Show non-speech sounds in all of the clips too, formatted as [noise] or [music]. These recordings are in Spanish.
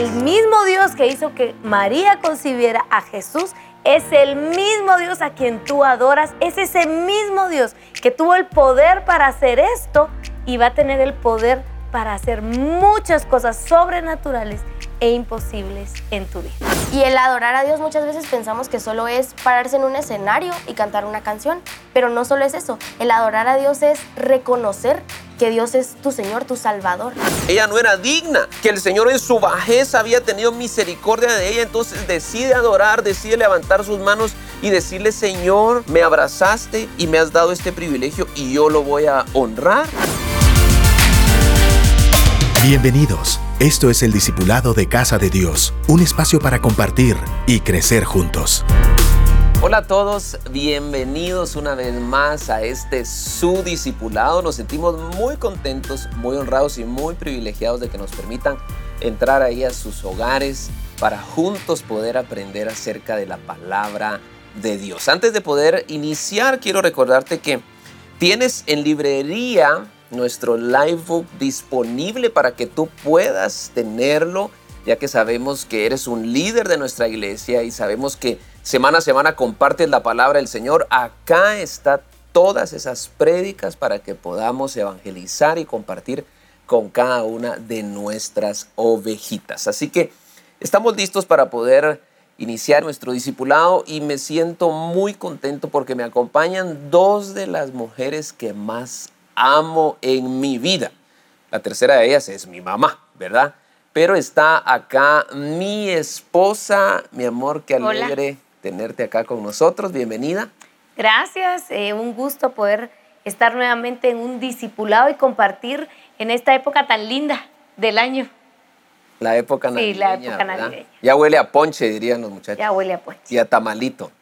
el mismo Dios que hizo que María concibiera a Jesús es el mismo Dios a quien tú adoras, es ese mismo Dios que tuvo el poder para hacer esto y va a tener el poder para hacer muchas cosas sobrenaturales e imposibles en tu vida. Y el adorar a Dios muchas veces pensamos que solo es pararse en un escenario y cantar una canción, pero no solo es eso, el adorar a Dios es reconocer que Dios es tu Señor, tu Salvador. Ella no era digna, que el Señor en su bajeza había tenido misericordia de ella, entonces decide adorar, decide levantar sus manos y decirle, Señor, me abrazaste y me has dado este privilegio y yo lo voy a honrar. Bienvenidos. Esto es el Discipulado de Casa de Dios, un espacio para compartir y crecer juntos. Hola a todos, bienvenidos una vez más a este su discipulado. Nos sentimos muy contentos, muy honrados y muy privilegiados de que nos permitan entrar ahí a sus hogares para juntos poder aprender acerca de la palabra de Dios. Antes de poder iniciar, quiero recordarte que tienes en librería nuestro livebook disponible para que tú puedas tenerlo, ya que sabemos que eres un líder de nuestra iglesia y sabemos que semana a semana compartes la palabra del Señor. Acá está todas esas prédicas para que podamos evangelizar y compartir con cada una de nuestras ovejitas. Así que estamos listos para poder iniciar nuestro discipulado y me siento muy contento porque me acompañan dos de las mujeres que más amo en mi vida. La tercera de ellas es mi mamá, ¿verdad? Pero está acá mi esposa, mi amor, qué alegre tenerte acá con nosotros. Bienvenida. Gracias, eh, un gusto poder estar nuevamente en un discipulado y compartir en esta época tan linda del año. La época navideña. Sí, la época navideña. Ya huele a ponche, dirían los muchachos. Ya huele a ponche. Y a tamalito.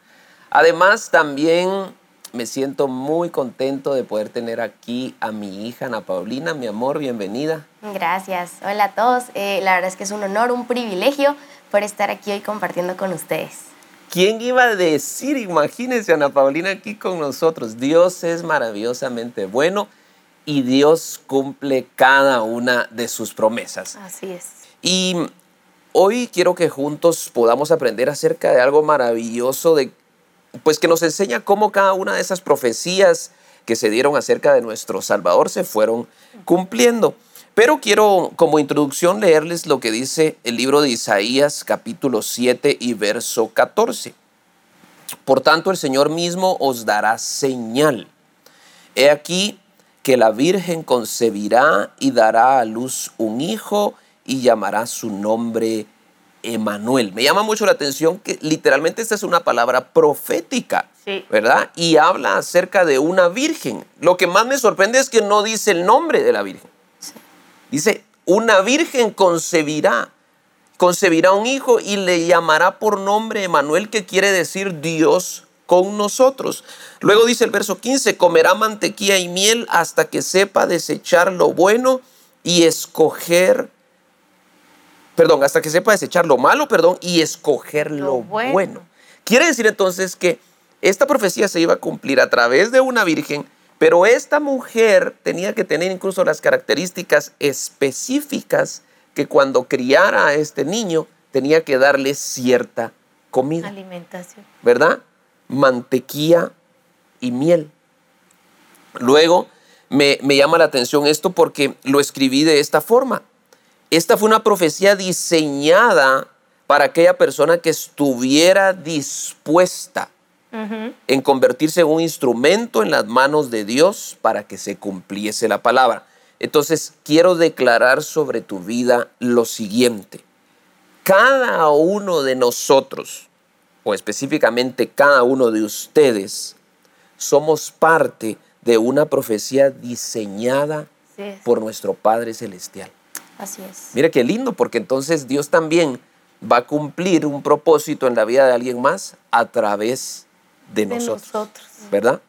Además, también me siento muy contento de poder tener aquí a mi hija Ana Paulina. Mi amor, bienvenida. Gracias. Hola a todos. Eh, la verdad es que es un honor, un privilegio por estar aquí hoy compartiendo con ustedes. ¿Quién iba a decir? Imagínense Ana Paulina aquí con nosotros. Dios es maravillosamente bueno y Dios cumple cada una de sus promesas. Así es. Y hoy quiero que juntos podamos aprender acerca de algo maravilloso de pues que nos enseña cómo cada una de esas profecías que se dieron acerca de nuestro Salvador se fueron cumpliendo. Pero quiero como introducción leerles lo que dice el libro de Isaías capítulo 7 y verso 14. Por tanto el Señor mismo os dará señal. He aquí que la Virgen concebirá y dará a luz un hijo y llamará su nombre Emanuel. Me llama mucho la atención que literalmente esta es una palabra profética, ¿verdad? Y habla acerca de una virgen. Lo que más me sorprende es que no dice el nombre de la virgen. Dice, una virgen concebirá, concebirá un hijo y le llamará por nombre Emanuel, que quiere decir Dios con nosotros. Luego dice el verso 15, comerá mantequilla y miel hasta que sepa desechar lo bueno y escoger perdón, hasta que sepa desechar lo malo, perdón, y escoger lo, bueno. Quiere decir entonces que esta profecía se iba a cumplir a través de una virgen, pero esta mujer tenía que tener incluso las características específicas que cuando criara a este niño tenía que darle cierta comida. Alimentación. ¿Verdad? Mantequilla y miel. Luego me, me llama la atención esto porque lo escribí de esta forma. Esta fue una profecía diseñada para aquella persona que estuviera dispuesta en convertirse en un instrumento en las manos de Dios para que se cumpliese la palabra. Entonces, quiero declarar sobre tu vida lo siguiente. Cada uno de nosotros, o específicamente cada uno de ustedes, somos parte de una profecía diseñada por nuestro Padre Celestial. Así es. Mira qué lindo, porque entonces Dios también va a cumplir un propósito en la vida de alguien más a través de, nosotros, ¿Verdad?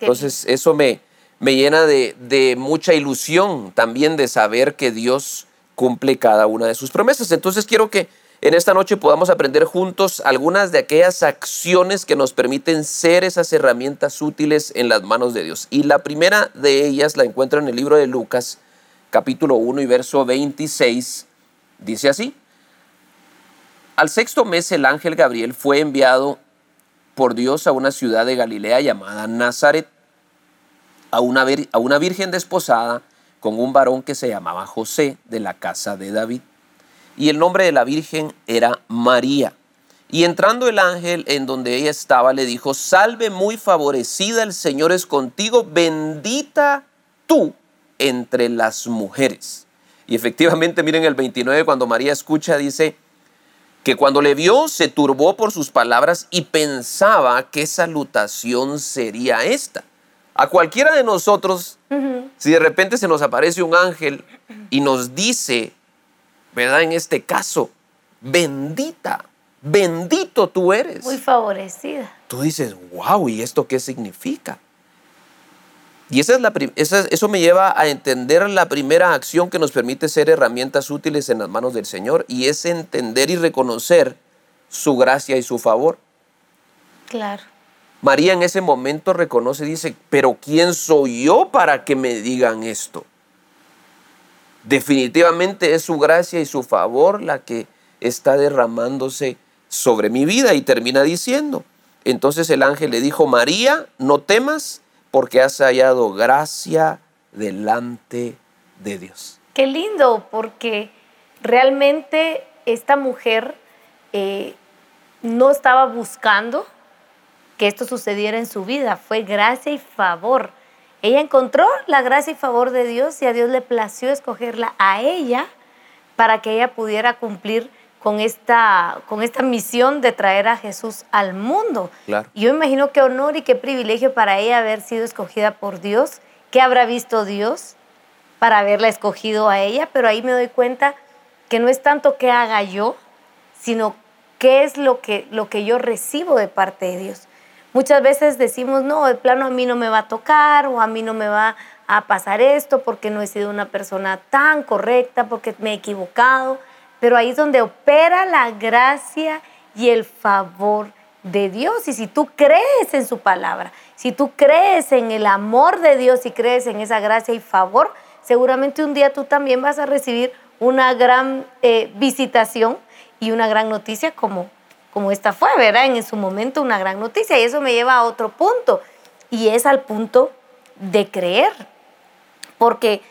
entonces eso me, me llena de, de, mucha ilusión también de saber que Dios cumple cada una de sus promesas. Entonces quiero que en esta noche podamos aprender juntos algunas de aquellas acciones que nos permiten ser esas herramientas útiles en las manos de Dios. Y la primera de ellas la encuentro en el libro de Lucas, capítulo 1 y verso 26, dice así, Al sexto mes el ángel Gabriel fue enviado por Dios a una ciudad de Galilea llamada Nazaret, a una, vir- a una virgen desposada con un varón que se llamaba José de la casa de David. Y el nombre de la virgen era María. Y entrando el ángel en donde ella estaba, le dijo, salve muy favorecida, el Señor es contigo, bendita tú entre las mujeres. Y efectivamente, miren el 29, cuando María escucha, dice que cuando le vio se turbó por sus palabras y pensaba qué salutación sería esta. A cualquiera de nosotros, si de repente se nos aparece un ángel y nos dice, ¿verdad? En este caso, bendita, bendito tú eres. Muy favorecida. Tú dices, wow, ¿y esto qué significa? Y esa es la, esa- eso me lleva a entender la primera acción que nos permite ser herramientas útiles en las manos del Señor y es entender y reconocer su gracia y su favor. Claro. María en ese momento reconoce y dice, pero ¿quién soy yo para que me digan esto? Definitivamente es su gracia y su favor la que está derramándose sobre mi vida y termina diciendo. Entonces el ángel le dijo, María, no temas porque has hallado gracia delante de Dios. Qué lindo, porque realmente esta mujer eh, no estaba buscando que esto sucediera en su vida, fue gracia y favor. Ella encontró la gracia y favor de Dios y a Dios le plació escogerla a ella para que ella pudiera cumplir con esta, con esta misión de traer a Jesús al mundo. Claro. Yo imagino qué honor y qué privilegio para ella haber sido escogida por Dios. ¿Qué habrá visto Dios para haberla escogido a ella? Pero ahí me doy cuenta que no es tanto qué haga yo, sino qué es lo que, lo que yo recibo de parte de Dios. Muchas veces decimos, no, de plano a mí no me va a tocar o a mí no me va a pasar esto porque no he sido una persona tan correcta, porque me he equivocado. Pero ahí es donde opera la gracia y el favor de Dios. Y si tú crees en su palabra, si tú crees en el amor de Dios y crees en esa gracia y favor, seguramente un día tú también vas a recibir una gran eh, visitación y una gran noticia como, como esta fue, ¿verdad? En su momento una gran noticia. Y eso me lleva a otro punto. Y es al punto de creer. Porque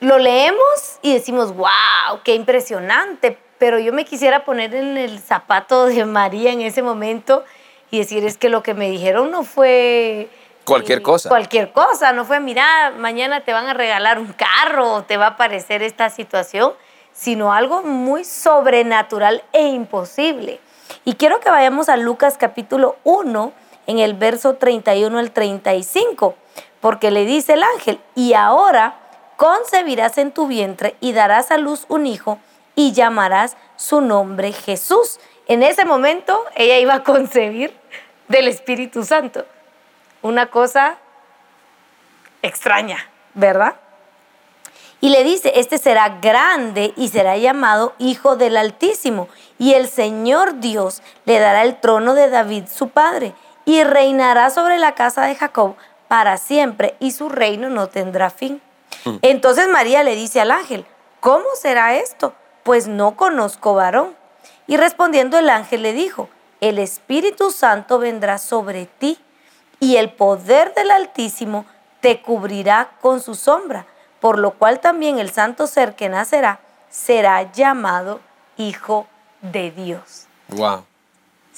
lo leemos y decimos, wow, qué impresionante, pero yo me quisiera poner en el zapato de María en ese momento y decir, es que lo que me dijeron no fue... Cualquier eh, cosa. Cualquier cosa, no fue, mira, mañana te van a regalar un carro o te va a aparecer esta situación, sino algo muy sobrenatural e imposible. Y quiero que vayamos a Lucas capítulo 1, en el verso 31 al 35, porque le dice el ángel, y ahora concebirás en tu vientre y darás a luz un hijo y llamarás su nombre Jesús. En ese momento ella iba a concebir del Espíritu Santo. Una cosa extraña, ¿verdad? Y le dice, este será grande y será llamado Hijo del Altísimo, y el Señor Dios le dará el trono de David su padre, y reinará sobre la casa de Jacob para siempre, y su reino no tendrá fin. Entonces María le dice al ángel, ¿cómo será esto? Pues no conozco varón. Y respondiendo el ángel le dijo, el Espíritu Santo vendrá sobre ti y el poder del Altísimo te cubrirá con su sombra, por lo cual también el santo ser que nacerá será llamado Hijo de Dios. Wow.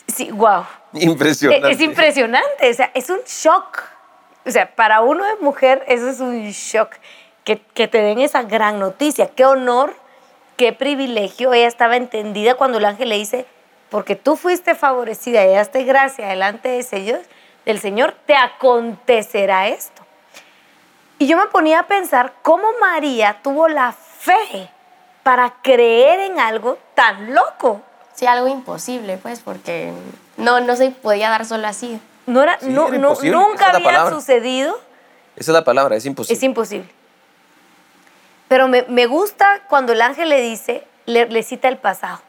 Sí, wow. Impresionante. Es impresionante, o sea, es un shock. O sea, para uno de mujer eso es un shock, que, que te den esa gran noticia. Qué honor, qué privilegio. Ella estaba entendida cuando el ángel le dice, porque tú fuiste favorecida y daste gracia delante de Señor, del Señor, te acontecerá esto. Y yo me ponía a pensar cómo María tuvo la fe para creer en algo tan loco. Sí, algo imposible, pues, porque no, no se podía dar solo así. No era, Sí, no, era no- imposible, nunca es había palabra. sucedido. Esa es la palabra, es imposible. Es imposible. Pero me, me gusta cuando el ángel le dice, le, le cita el pasado.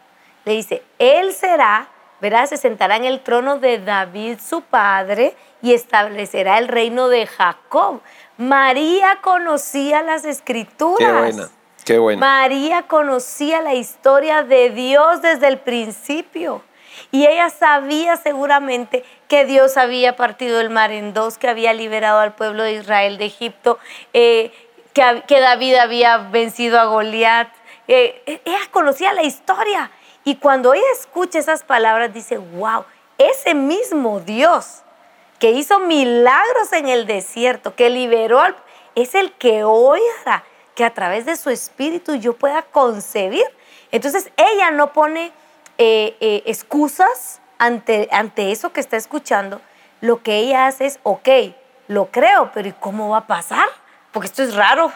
Le dice, él será, verás, se sentará en el trono de David su padre y establecerá el reino de Jacob. María conocía las escrituras. Qué buena. Qué bueno. María conocía la historia de Dios desde el principio. Y ella sabía seguramente que Dios había partido el mar en dos, que había liberado al pueblo de Israel de Egipto, eh, que, David había vencido a Goliat. Eh, ella conocía la historia. Y cuando ella escucha esas palabras, dice, wow, ese mismo Dios que hizo milagros en el desierto, que liberó al... Es el que hoy hará que a través de su espíritu yo pueda concebir. Entonces ella no pone eh, eh, excusas ante, ante eso que está escuchando. Lo que ella hace es, ok, lo creo, pero ¿y cómo va a pasar? Porque esto es raro,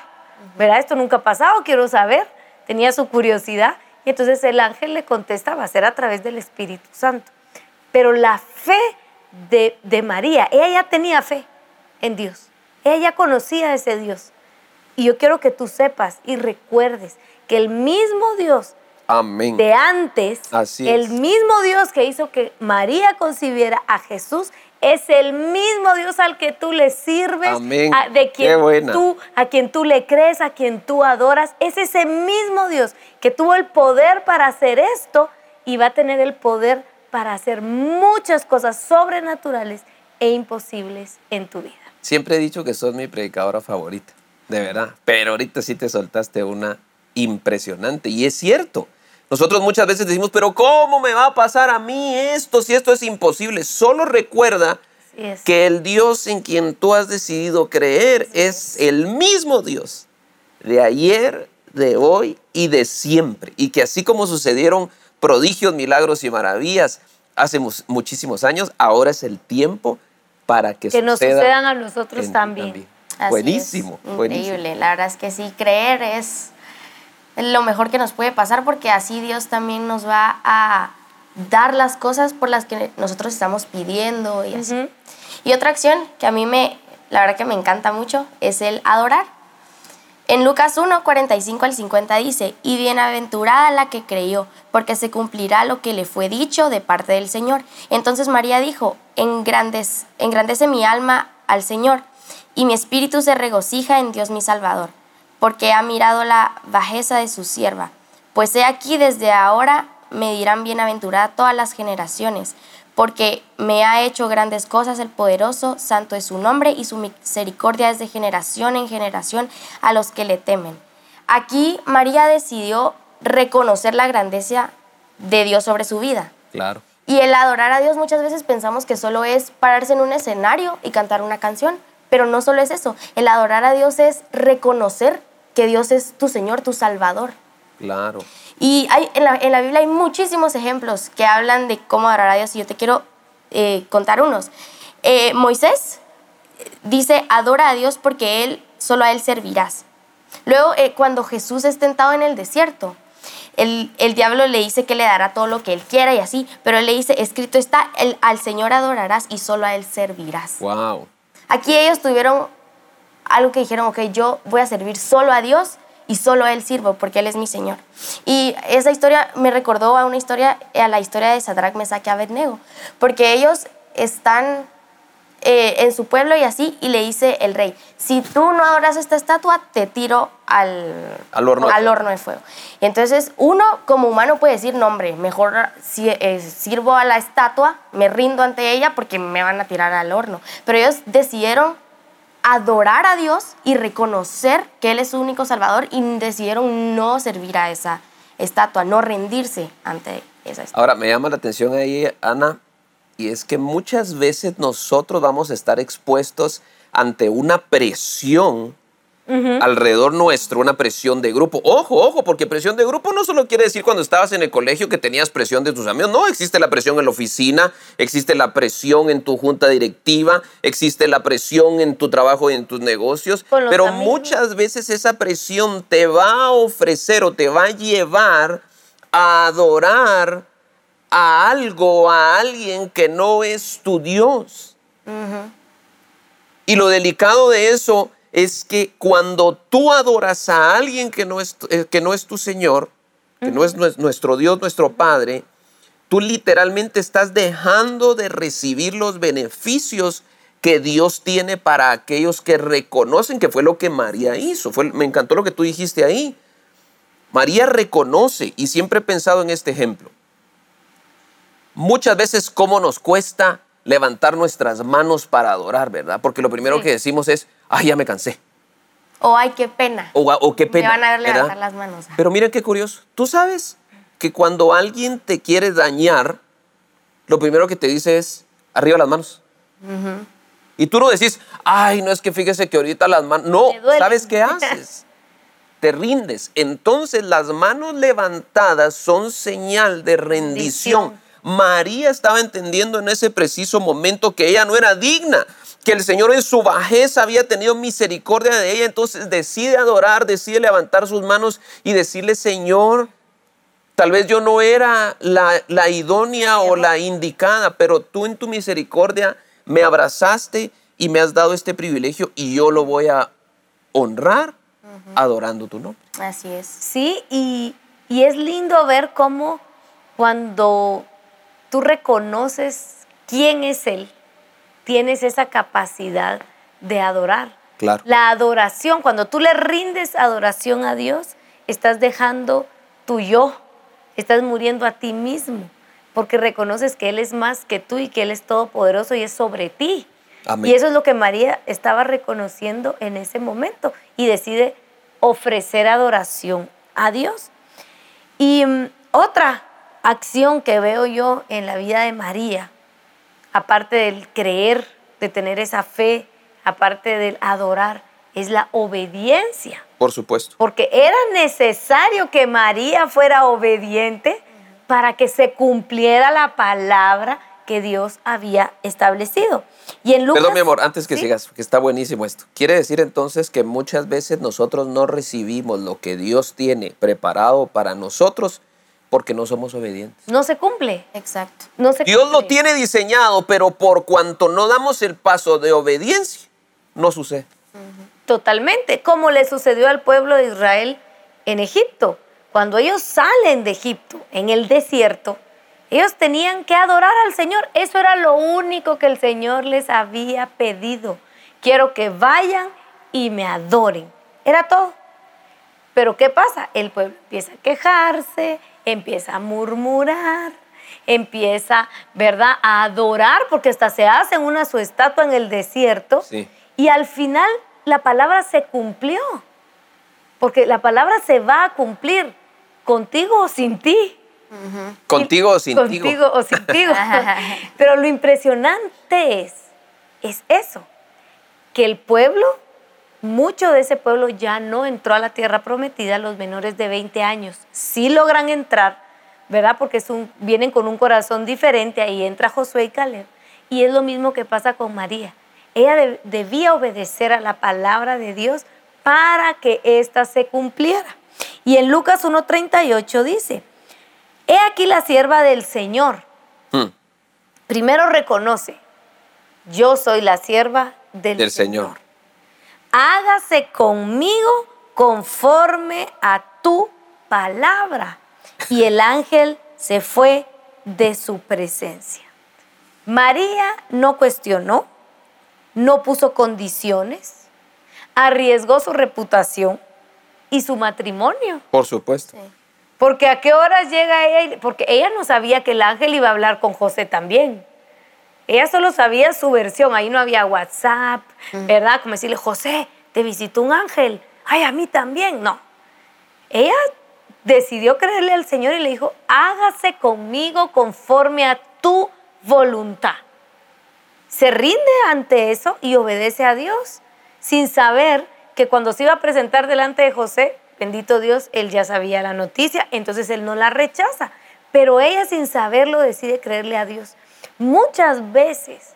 ¿verdad? Esto nunca ha pasado, quiero saber. Tenía su curiosidad. Y entonces el ángel le contesta, va a ser a través del Espíritu Santo. Pero la fe de, María. Ella ya tenía fe en Dios. Ella ya conocía a ese Dios. Y yo quiero que tú sepas y recuerdes que el mismo Dios Amén. de antes, Así el mismo Dios que hizo que María concibiera a Jesús, es el mismo Dios al que tú le sirves, Amén. a, de quien tú, a quien tú le crees, a quien tú adoras. Es ese mismo Dios que tuvo el poder para hacer esto y va a tener el poder para hacer muchas cosas sobrenaturales e imposibles en tu vida. Siempre he dicho que sos mi predicadora favorita, de verdad. Pero ahorita sí te soltaste una impresionante. Y es cierto. Nosotros muchas veces decimos, pero ¿cómo me va a pasar a mí esto si esto es imposible? Solo recuerda es. que el Dios en quien tú has decidido creer es el mismo Dios de ayer, de hoy y de siempre. Y que así como sucedieron prodigios, milagros y maravillas hace mu- muchísimos años, ahora es el tiempo para que, que nos suceda sucedan a nosotros también. Así Buenísimo, buenísimo. Increíble. La verdad es que sí, creer es lo mejor que nos puede pasar porque así Dios también nos va a dar las cosas por las que nosotros estamos pidiendo y así. Ujú. Y otra acción que a mí me, la verdad que me encanta mucho es el adorar. En Lucas 1, 45 al 50 dice, y bienaventurada la que creyó, porque se cumplirá lo que le fue dicho de parte del Señor. Entonces María dijo, engrandece, engrandece mi alma al Señor, y mi espíritu se regocija en Dios mi Salvador, porque ha mirado la bajeza de su sierva. Pues he aquí desde ahora me dirán bienaventurada todas las generaciones, porque me ha hecho grandes cosas el poderoso, santo es su nombre y su misericordia es de generación en generación a los que le temen. Aquí María decidió reconocer la grandeza de Dios sobre su vida. Claro. Y el adorar a Dios muchas veces pensamos que solo es pararse en un escenario y cantar una canción, pero no solo es eso. El adorar a Dios es reconocer que Dios es tu Señor, tu Salvador. Claro. Y hay, en, la, en la Biblia hay muchísimos ejemplos que hablan de cómo adorar a Dios y yo te quiero eh, contar unos. Eh, Moisés dice, adora a Dios porque Él, solo a Él servirás. Luego, eh, cuando Jesús es tentado en el desierto, el, el diablo le dice que le dará todo lo que Él quiera y así, pero Él le dice, escrito está, el- al Señor adorarás y solo a Él servirás. Wow. Aquí ellos tuvieron algo que dijeron, ok, yo voy a servir solo a Dios y solo a Él sirvo porque Él es mi Señor. Y esa historia me recordó a una historia, a la historia de Sadrach, Mesach y Abednego, porque ellos están eh, en su pueblo y así, y le dice el rey, si tú no adoras esta estatua, te tiro al, Al horno. al horno de fuego. Y entonces uno como humano puede decir, no hombre, mejor si, eh, sirvo a la estatua, me rindo ante ella porque me van a tirar al horno. Pero ellos decidieron adorar a Dios y reconocer que Él es su único Salvador y decidieron no servir a esa estatua, no rendirse ante esa estatua. Ahora, me llama la atención ahí, Ana, y es que muchas veces nosotros vamos a estar expuestos ante una presión alrededor nuestro, una presión de grupo. Ojo, ojo, porque presión de grupo no solo quiere decir cuando estabas en el colegio que tenías presión de tus amigos. No, existe la presión en la oficina, existe la presión en tu junta directiva, existe la presión en tu trabajo y en tus negocios. Pero amigos. muchas veces esa presión te va a ofrecer o te va a llevar a adorar a algo, a alguien que no es tu Dios. Y lo delicado de eso es que cuando tú adoras a alguien que no es, tu- eh, que no es tu Señor, que no es nues- nuestro Dios, nuestro Padre, tú literalmente estás dejando de recibir los beneficios que Dios tiene para aquellos que reconocen que fue lo que María hizo. Fue, me encantó lo que tú dijiste ahí. María reconoce, y siempre he pensado en este ejemplo, muchas veces cómo nos cuesta levantar nuestras manos para adorar, ¿verdad? Porque lo primero Sí. que decimos es, ay, ya me cansé. O ay, qué pena. O, o qué pena. Me van a ver ¿verdad? levantar las manos. Pero miren qué curioso. Tú sabes que cuando alguien te quiere dañar, lo primero que te dice es, arriba las manos. Y tú no decís, ay, no es que fíjese que ahorita las manos... No. ¿sabes qué [laughs] haces? te rindes. Entonces las manos levantadas son señal de rendición. Rendición. María estaba entendiendo en ese preciso momento que ella no era digna, que el Señor en su bajeza había tenido misericordia de ella, entonces decide adorar, decide levantar sus manos y decirle, Señor, tal vez yo no era la, la idónea o la indicada, pero tú en tu misericordia me abrazaste y me has dado este privilegio y yo lo voy a honrar adorando tu nombre. Así es. Sí, y, y es lindo ver cómo cuando tú reconoces quién es Él, tienes esa capacidad de adorar. Claro. La adoración, cuando tú le rindes adoración a Dios, estás dejando tu yo, estás muriendo a ti mismo, porque reconoces que Él es más que tú y que Él es todopoderoso y es sobre ti. Amén. Y eso es lo que María estaba reconociendo en ese momento y decide ofrecer adoración a Dios. Y mm, otra acción que veo yo en la vida de María, aparte del creer, de tener esa fe, aparte del adorar, es la obediencia. Por supuesto. Porque era necesario que María fuera obediente para que se cumpliera la palabra que Dios había establecido. Y en Lucas, Perdón, mi amor, antes que ¿Sí? sigas, que está buenísimo esto. Quiere decir entonces que muchas veces nosotros no recibimos lo que Dios tiene preparado para nosotros porque no somos obedientes. No se cumple. Exacto. No se Dios lo tiene diseñado, pero por cuanto no damos el paso de obediencia, no sucede. Totalmente, como le sucedió al pueblo de Israel en Egipto. Cuando ellos salen de Egipto, en el desierto, ellos tenían que adorar al Señor. Eso era lo único que el Señor les había pedido. Quiero que vayan y me adoren. Era todo. Pero ¿qué pasa? El pueblo empieza a quejarse, empieza a murmurar, empieza, ¿verdad?, a adorar, porque hasta se hacen una su estatua en el desierto. Sí. Y al final la palabra se cumplió, porque la palabra se va a cumplir contigo o sin ti. Contigo o sin ti. Contigo o sin ti. [laughs] Pero lo impresionante es, es eso, que el pueblo, mucho de ese pueblo ya no entró a la tierra prometida, los menores de 20 años. Sí logran entrar, ¿verdad? Porque es un- vienen con un corazón diferente, ahí entra Josué y Caleb. Y es lo mismo que pasa con María. Ella de- debía obedecer a la palabra de Dios para que ésta se cumpliera. Y en Lucas 1.38 dice, He aquí la sierva del Señor. Hmm, Primero reconoce, yo soy la sierva del, del Señor. Señor. Hágase conmigo conforme a tu palabra. Y el ángel se fue de su presencia. María no cuestionó, no puso condiciones, arriesgó su reputación y su matrimonio. Por supuesto. Porque a qué horas llega ella, y- porque ella no sabía que el ángel iba a hablar con José también. Ella solo sabía su versión, ahí no había WhatsApp, ¿verdad? Como decirle, José, te visitó un ángel, ay, a mí también. No. Ella decidió creerle al Señor y le dijo, hágase conmigo conforme a tu voluntad. Se rinde ante eso y obedece a Dios, sin saber que cuando se iba a presentar delante de José, bendito Dios, él ya sabía la noticia, entonces él no la rechaza. Pero ella sin saberlo decide creerle a Dios. Muchas veces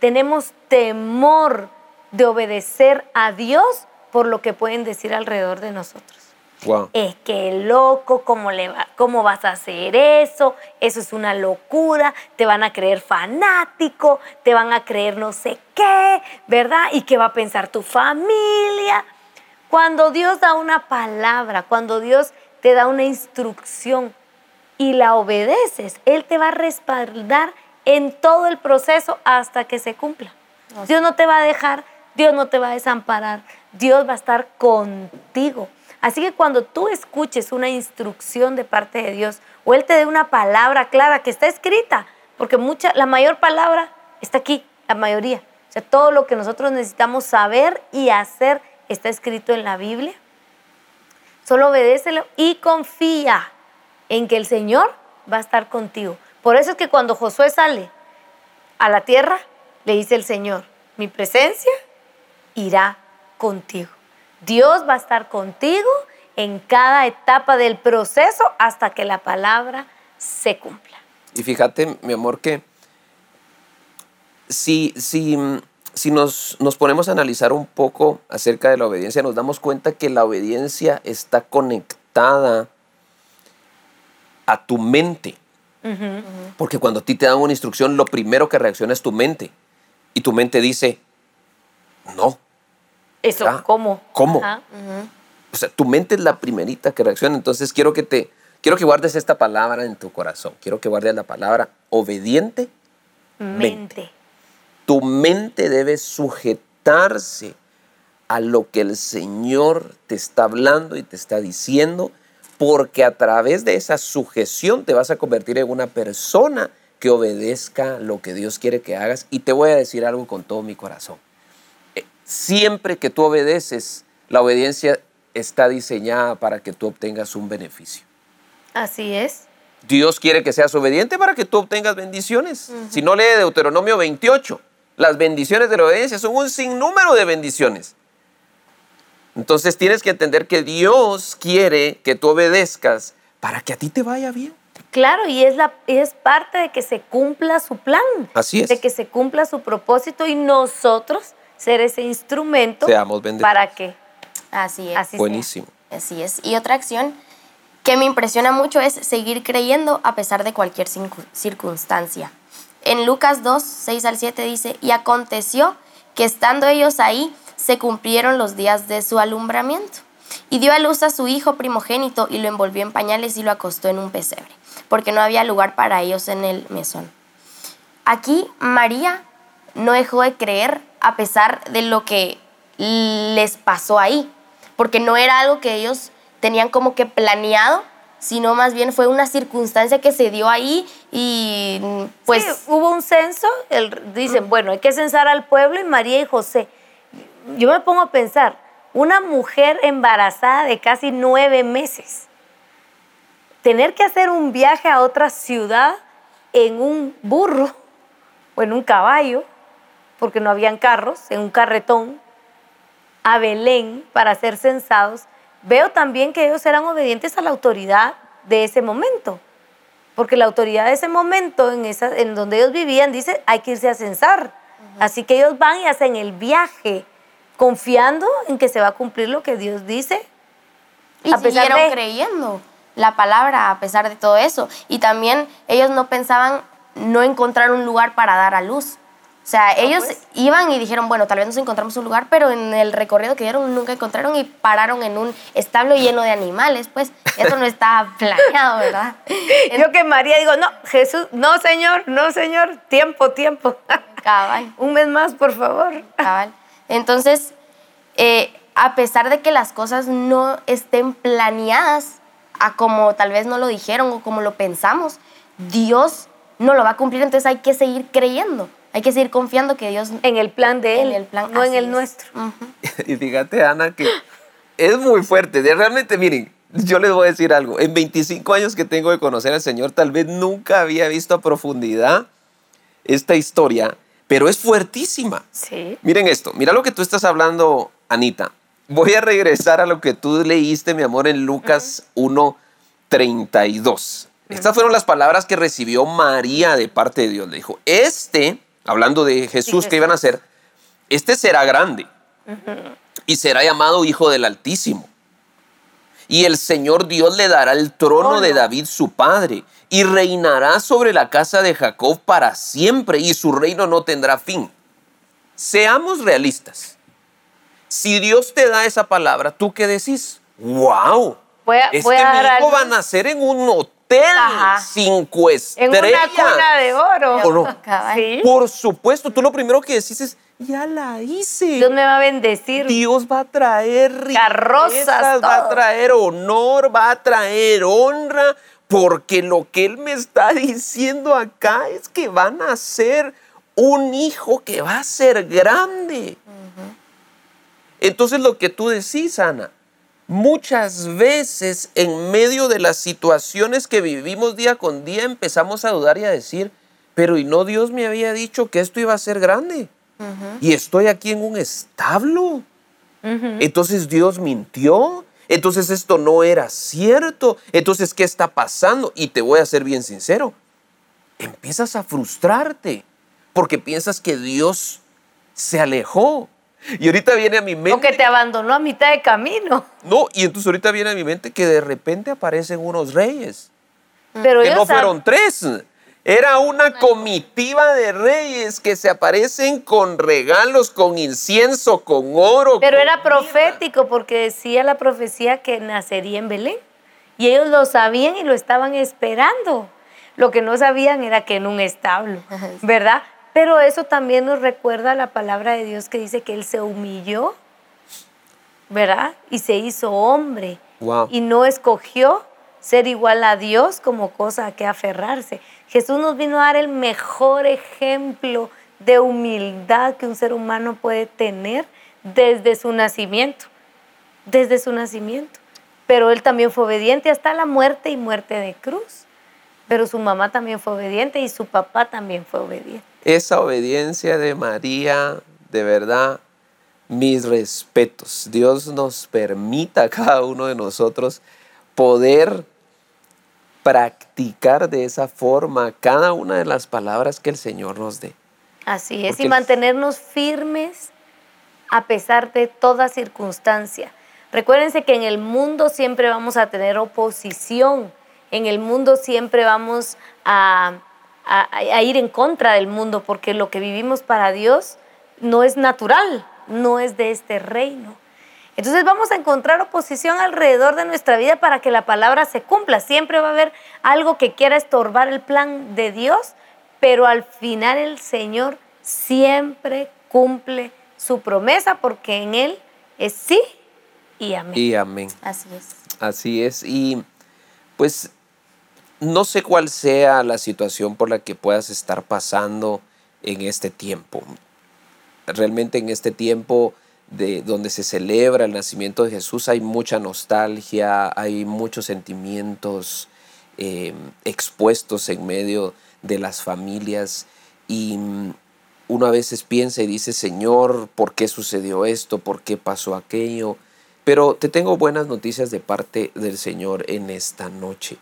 tenemos temor de obedecer a Dios por lo que pueden decir alrededor de nosotros Wow. es que loco, ¿cómo, le va- ¿cómo vas a hacer eso? Eso es una locura, te van a creer fanático, te van a creer no sé qué, ¿verdad? ¿Y qué va a pensar tu familia? Cuando Dios da una palabra, cuando Dios te da una instrucción y la obedeces, Él te va a respaldar en todo el proceso hasta que se cumpla. Dios no te va a dejar, Dios no te va a desamparar, Dios va a estar contigo. Así que cuando tú escuches una instrucción de parte de Dios o Él te dé una palabra clara que está escrita, porque mucha, la mayor palabra está aquí, la mayoría. O sea, todo lo que nosotros necesitamos saber y hacer está escrito en la Biblia. Solo obedécelo y confía en que el Señor va a estar contigo. Por eso es que cuando Josué sale a la tierra, le dice el Señor, mi presencia irá contigo. Dios va a estar contigo en cada etapa del proceso hasta que la palabra se cumpla. Y fíjate, mi amor, que si, si, si nos, nos ponemos a analizar un poco acerca de la obediencia, nos damos cuenta que la obediencia está conectada a tu mente. Porque cuando a ti te dan una instrucción, lo primero que reacciona es tu mente. Y tu mente dice, no. Eso, ¿verdad? ¿cómo? ¿Cómo? O sea, tu mente es la primerita que reacciona. Entonces quiero que te, quiero que guardes esta palabra en tu corazón. Quiero que guardes la palabra obediente. Mente. Tu mente debe sujetarse a lo que el Señor te está hablando y te está diciendo, porque a través de esa sujeción te vas a convertir en una persona que obedezca lo que Dios quiere que hagas. Y te voy a decir algo con todo mi corazón. Eh, Siempre que tú obedeces, la obediencia está diseñada para que tú obtengas un beneficio. Así es. Dios quiere que seas obediente para que tú obtengas bendiciones. Si no lee Deuteronomio 28, las bendiciones de la obediencia son un sinnúmero de bendiciones. Entonces tienes que entender que Dios quiere que tú obedezcas para que a ti te vaya bien. Claro, y es, la, es parte de que se cumpla su plan. Así es. De que se cumpla su propósito y nosotros ser ese instrumento Seamos bendecidos. para que Así es. así sea. Buenísimo. Así es. Y otra acción que me impresiona mucho es seguir creyendo a pesar de cualquier circun- circunstancia. En Lucas 2, 6 al 7 dice, y aconteció que estando ellos ahí, se cumplieron los días de su alumbramiento. Y dio a luz a su hijo primogénito y lo envolvió en pañales y lo acostó en un pesebre, porque no había lugar para ellos en el mesón. Aquí María no dejó de creer a pesar de lo que les pasó ahí, porque no era algo que ellos tenían como que planeado, sino más bien fue una circunstancia que se dio ahí y pues Sí, hubo un censo, el- dicen, bueno, hay que censar al pueblo y María y José. Yo me pongo a pensar, una mujer embarazada de casi nueve meses, tener que hacer un viaje a otra ciudad en un burro o en un caballo, porque no habían carros, en un carretón, a Belén para ser censados, veo también que ellos eran obedientes a la autoridad de ese momento. Porque la autoridad de ese momento, en, esa, en donde ellos vivían, dice, hay que irse a censar. Así que ellos van y hacen el viaje, confiando en que se va a cumplir lo que Dios dice. y a pesar siguieron de- creyendo la palabra a pesar de todo eso. Y también ellos no pensaban no encontrar un lugar para dar a luz. O sea, ellos pues. iban y dijeron, bueno, tal vez nos encontramos un lugar, pero en el recorrido que dieron nunca encontraron y pararon en un establo lleno de animales. Pues eso no estaba [laughs] planeado, ¿verdad? Yo que María digo, no, Jesús, no señor, no señor, tiempo, tiempo. Cabal. [laughs] Un mes más, por favor. Cabal. Entonces, eh, a pesar de que las cosas no estén planeadas a como tal vez no lo dijeron o como lo pensamos, Dios no lo va a cumplir, entonces hay que seguir creyendo, hay que seguir confiando que Dios En el plan de Él, en el plan no en el es. nuestro. Ujú. [laughs] Y fíjate, Ana, que es muy fuerte. De- Realmente, miren, yo les voy a decir algo. En 25 años que tengo de conocer al Señor, tal vez nunca había visto a profundidad esta historia, pero es fuertísima. Sí. Miren esto, mira lo que tú estás hablando, Anita. Voy a regresar a lo que tú leíste, mi amor, en Lucas 1.32. Estas fueron las palabras que recibió María de parte de Dios. Le dijo, este, hablando de Jesús Sí, que iban a hacer, este será grande y será llamado Hijo del Altísimo. Y el Señor Dios le dará el trono de. David su padre y reinará sobre la casa de Jacob para siempre y su reino no tendrá fin. Seamos realistas. Si Dios te da esa palabra, ¿tú qué decís? ¡Wow! Voy a- es voy que a mi dar hijo algo. va a nacer en un hotel Ajá. cinco En una cuna de oro. ¿O no? [laughs] Cabal. Sí. Por supuesto, tú lo primero que decís es, ya la hice. Dios me va a bendecir. Dios va a traer riquezas, Carrozas, va a traer honor, va a traer honra, porque lo que Él me está [laughs] diciendo acá es que van a ser un hijo que va a ser grande. Entonces lo que tú decís, Ana, muchas veces en medio de las situaciones que vivimos día con día empezamos a dudar y a decir, pero ¿y no Dios me había dicho que esto iba a ser grande? Y estoy aquí en un establo. Entonces Dios mintió. Entonces esto no era cierto. Entonces, ¿qué está pasando? Y te voy a ser bien sincero. Empiezas a frustrarte porque piensas que Dios se alejó. [laughs] Y ahorita viene a mi O mente. que te abandonó a mitad de camino. No, y entonces ahorita viene a mi mente que de repente aparecen unos reyes. Pero Que ellos no fueron tres. Era una comitiva de reyes que se aparecen con regalos, con incienso, con oro. Pero con era profético porque decía la profecía que nacería en Belén. Y ellos lo sabían y lo estaban esperando. Lo que no sabían era que en un establo, ¿verdad? Pero eso también nos recuerda la palabra de Dios que dice que Él se humilló, ¿verdad? Y se hizo hombre. Wow. Y no escogió ser igual a Dios como cosa a que aferrarse. Jesús nos vino a dar el mejor ejemplo de humildad que un ser humano puede tener desde su nacimiento, desde su nacimiento. Pero él también fue obediente hasta la muerte y muerte de cruz. Pero su mamá también fue obediente y su papá también fue obediente. Esa obediencia de María, de verdad, mis respetos. Dios nos permita a cada uno de nosotros poder practicar de esa forma cada una de las palabras que el Señor nos dé. Así es, Porque y mantenernos firmes a pesar de toda circunstancia. Recuérdense que en el mundo siempre vamos a tener oposición, en el mundo siempre vamos a, a- a ir en contra del mundo, porque lo que vivimos para Dios no es natural, no es de este reino. Entonces vamos a encontrar oposición alrededor de nuestra vida para que la palabra se cumpla. Siempre va a haber algo que quiera estorbar el plan de Dios, pero al final el Señor siempre cumple su promesa porque en Él es sí y amén. Y amén. Así es. Así es. Y pues no sé cuál sea la situación por la que puedas estar pasando en este tiempo. Realmente en este tiempo de donde se celebra el nacimiento de Jesús hay mucha nostalgia, hay muchos sentimientos eh, expuestos en medio de las familias y mm, uno a veces piensa y dice, Señor, ¿por qué sucedió esto? ¿Por qué pasó aquello? Pero te tengo buenas noticias de parte del Señor en esta noche.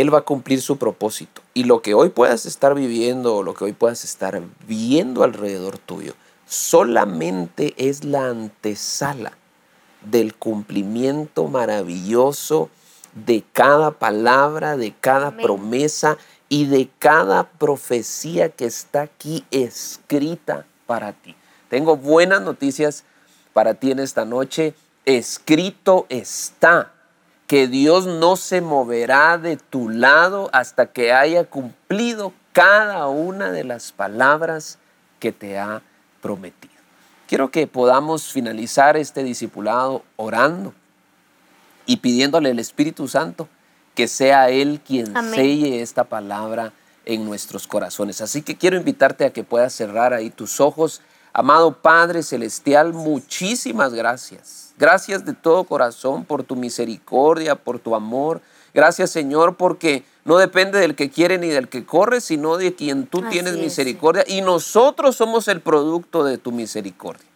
Él va a cumplir su propósito. Y lo que hoy puedas estar viviendo o lo que hoy puedas estar viendo alrededor tuyo, solamente es la antesala del cumplimiento maravilloso de cada palabra, de cada Amén. promesa y de cada profecía que está aquí escrita para ti. Tengo buenas noticias para ti en esta noche. Escrito está que Dios no se moverá de tu lado hasta que haya cumplido cada una de las palabras que te ha prometido. Quiero que podamos finalizar este discipulado orando y pidiéndole al Espíritu Santo que sea Él quien Amén. selle esta palabra en nuestros corazones. Así que quiero invitarte a que puedas cerrar ahí tus ojos. Amado Padre Celestial, muchísimas gracias. Gracias de todo corazón por tu misericordia, por tu amor. Gracias Señor porque no depende del que quiere ni del que corre, sino de quien tú Así tienes es, misericordia. Y nosotros somos el producto de tu misericordia.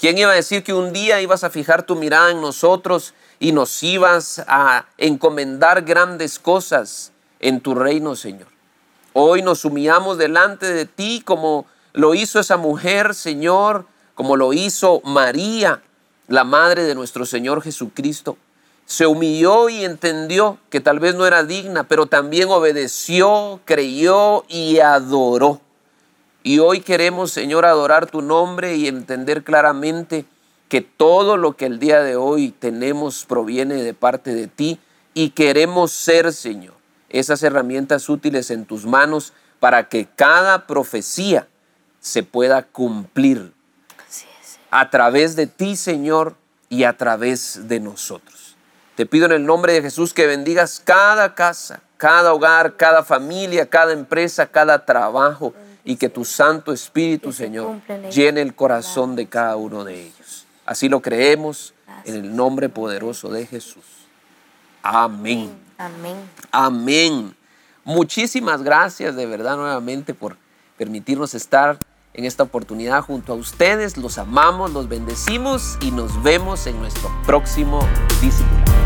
¿Quién iba a decir que un día ibas a fijar tu mirada en nosotros y nos ibas a encomendar grandes cosas en tu reino, Señor? Hoy nos humillamos delante de ti como lo hizo esa mujer, Señor, como lo hizo María, la madre de nuestro Señor Jesucristo. Se humilló y entendió que tal vez no era digna, pero también obedeció, creyó y adoró. Y hoy queremos, Señor, adorar tu nombre y entender claramente que todo lo que el día de hoy tenemos proviene de parte de ti y queremos ser, Señor, esas herramientas útiles en tus manos para que cada profecía se pueda cumplir a través de ti, Señor, y a través de nosotros. Te pido en el nombre de Jesús que bendigas cada casa, cada hogar, cada familia, cada empresa, cada trabajo y que tu Santo Espíritu, Señor, llene el corazón de cada uno de ellos. Así lo creemos en el nombre poderoso de Jesús. Amén. Amén. Amén. Muchísimas gracias de verdad nuevamente por permitirnos estar en esta oportunidad junto a ustedes. Los amamos, los bendecimos y nos vemos en nuestro próximo discipulado.